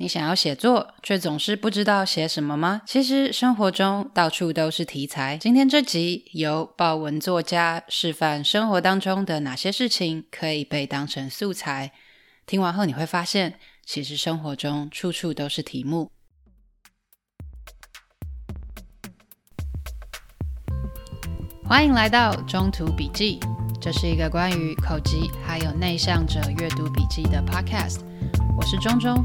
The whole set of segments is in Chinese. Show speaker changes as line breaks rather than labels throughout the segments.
你想要写作，却总是不知道写什么吗？其实生活中到处都是题材。今天这集由爆文作家示范生活当中的哪些事情可以被当成素材。听完后你会发现，其实生活中处处都是题目。欢迎来到中途笔记，这是一个关于口吃还有内向者阅读笔记的 podcast。我是中中。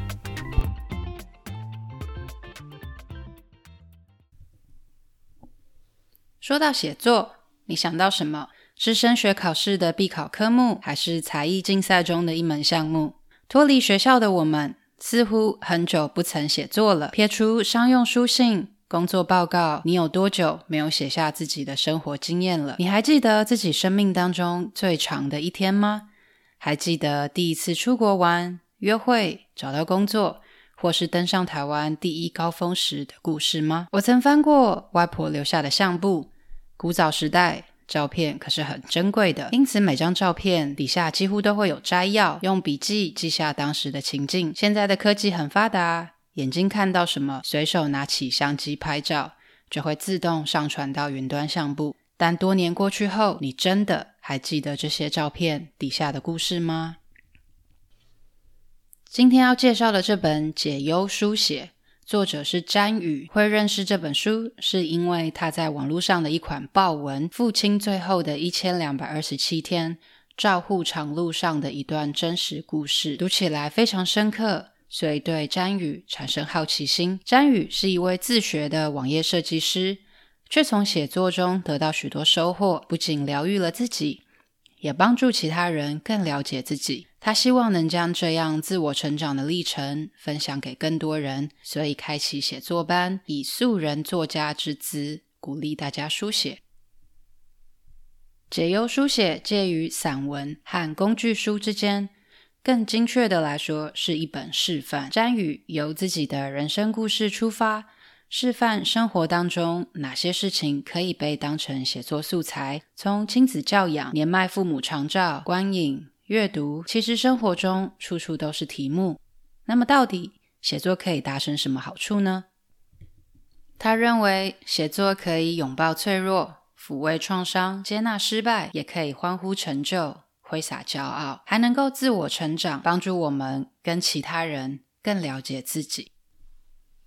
说到写作，你想到什么？是升学考试的必考科目，还是才艺竞赛中的一门项目？脱离学校的我们，似乎很久不曾写作了。撇除商用书信、工作报告，你有多久没有写下自己的生活经验了？你还记得自己生命当中最长的一天吗？还记得第一次出国玩、约会、找到工作，或是登上台湾第一高峰时的故事吗？我曾翻过外婆留下的相簿。古早时代，照片可是很珍贵的，因此每张照片底下几乎都会有摘要，用笔记记下当时的情境。现在的科技很发达，眼睛看到什么，随手拿起相机拍照，就会自动上传到云端相簿。但多年过去后，你真的还记得这些照片底下的故事吗？今天要介绍的这本《解忧书写》。作者是詹宇，会认识这本书，是因为他在网络上的一款报文《父亲最后的一千两百二十七天：照护长路上的一段真实故事》，读起来非常深刻，所以对詹宇产生好奇心。詹宇是一位自学的网页设计师，却从写作中得到许多收获，不仅疗愈了自己，也帮助其他人更了解自己。他希望能将这样自我成长的历程分享给更多人，所以开启写作班，以素人作家之姿鼓励大家书写。解忧书写介于散文和工具书之间，更精确的来说，是一本示范。詹宇由自己的人生故事出发，示范生活当中哪些事情可以被当成写作素材，从亲子教养、年迈父母长照、观影。阅读，其实生活中处处都是题目。那么，到底写作可以达成什么好处呢？他认为，写作可以拥抱脆弱，抚慰创伤，接纳失败，也可以欢呼成就，挥洒骄傲，还能够自我成长，帮助我们跟其他人更了解自己。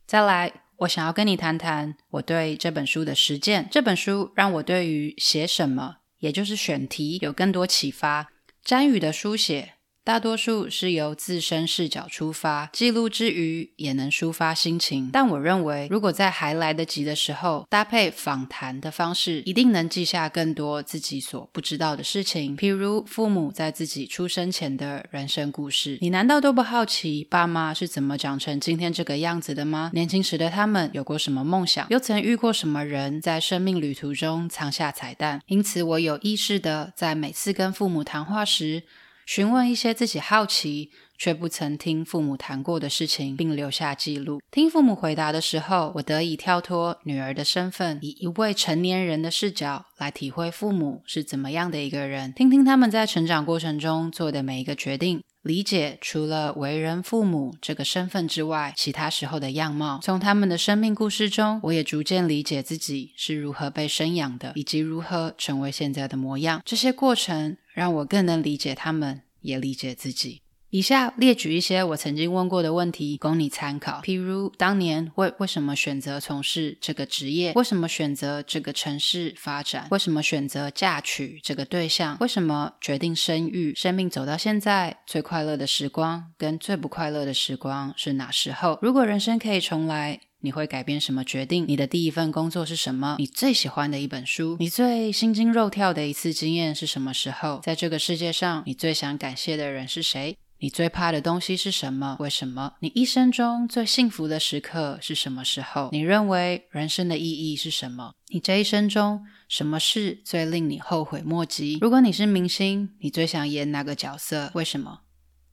再来，我想要跟你谈谈我对这本书的实践。这本书让我对于写什么，也就是选题，有更多启发。詹宇的书写大多数是由自身视角出发，记录之余也能抒发心情。但我认为，如果在还来得及的时候，搭配访谈的方式，一定能记下更多自己所不知道的事情。譬如父母在自己出生前的人生故事，你难道都不好奇爸妈是怎么长成今天这个样子的吗？年轻时的他们有过什么梦想？又曾遇过什么人，在生命旅途中藏下彩蛋？因此，我有意识地在每次跟父母谈话时，询问一些自己好奇却不曾听父母谈过的事情，并留下记录。听父母回答的时候，我得以跳脱女儿的身份，以一位成年人的视角来体会父母是怎么样的一个人，听听他们在成长过程中做的每一个决定，理解除了为人父母这个身份之外，其他时候的样貌。从他们的生命故事中，我也逐渐理解自己是如何被生养的，以及如何成为现在的模样。这些过程。让我更能理解他们，也理解自己。以下列举一些我曾经问过的问题，供你参考。譬如，当年为为什么选择从事这个职业？为什么选择这个城市发展？为什么选择嫁娶这个对象？为什么决定生育？生命走到现在，最快乐的时光跟最不快乐的时光是哪时候？如果人生可以重来，你会改变什么决定？你的第一份工作是什么？你最喜欢的一本书？你最心惊肉跳的一次经验是什么时候？在这个世界上，你最想感谢的人是谁？你最怕的东西是什么？为什么？你一生中最幸福的时刻是什么时候？你认为人生的意义是什么？你这一生中什么事最令你后悔莫及？如果你是明星，你最想演哪个角色？为什么？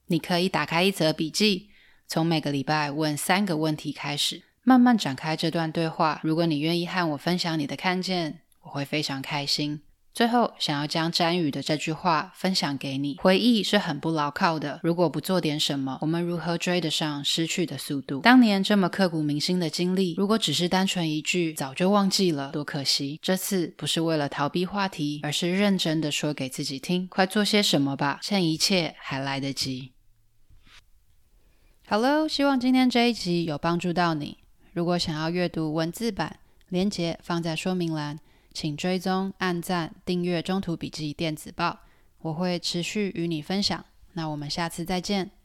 你可以打开一则笔记，从每个礼拜问三个问题开始，慢慢展开这段对话。如果你愿意和我分享你的看见，我会非常开心。最后，想要将詹宇的这句话分享给你：回忆是很不牢靠的。如果不做点什么，我们如何追得上失去的速度？当年这么刻骨铭心的经历，如果只是单纯一句“早就忘记了”，多可惜。这次不是为了逃避话题，而是认真的说给自己听：快做些什么吧，趁一切还来得及。Hello，希望今天这一集有帮助到你。如果想要阅读文字版，连结放在说明栏。请追踪、按赞、订阅《中途笔记电子报》，我会持续与你分享。那我们下次再见。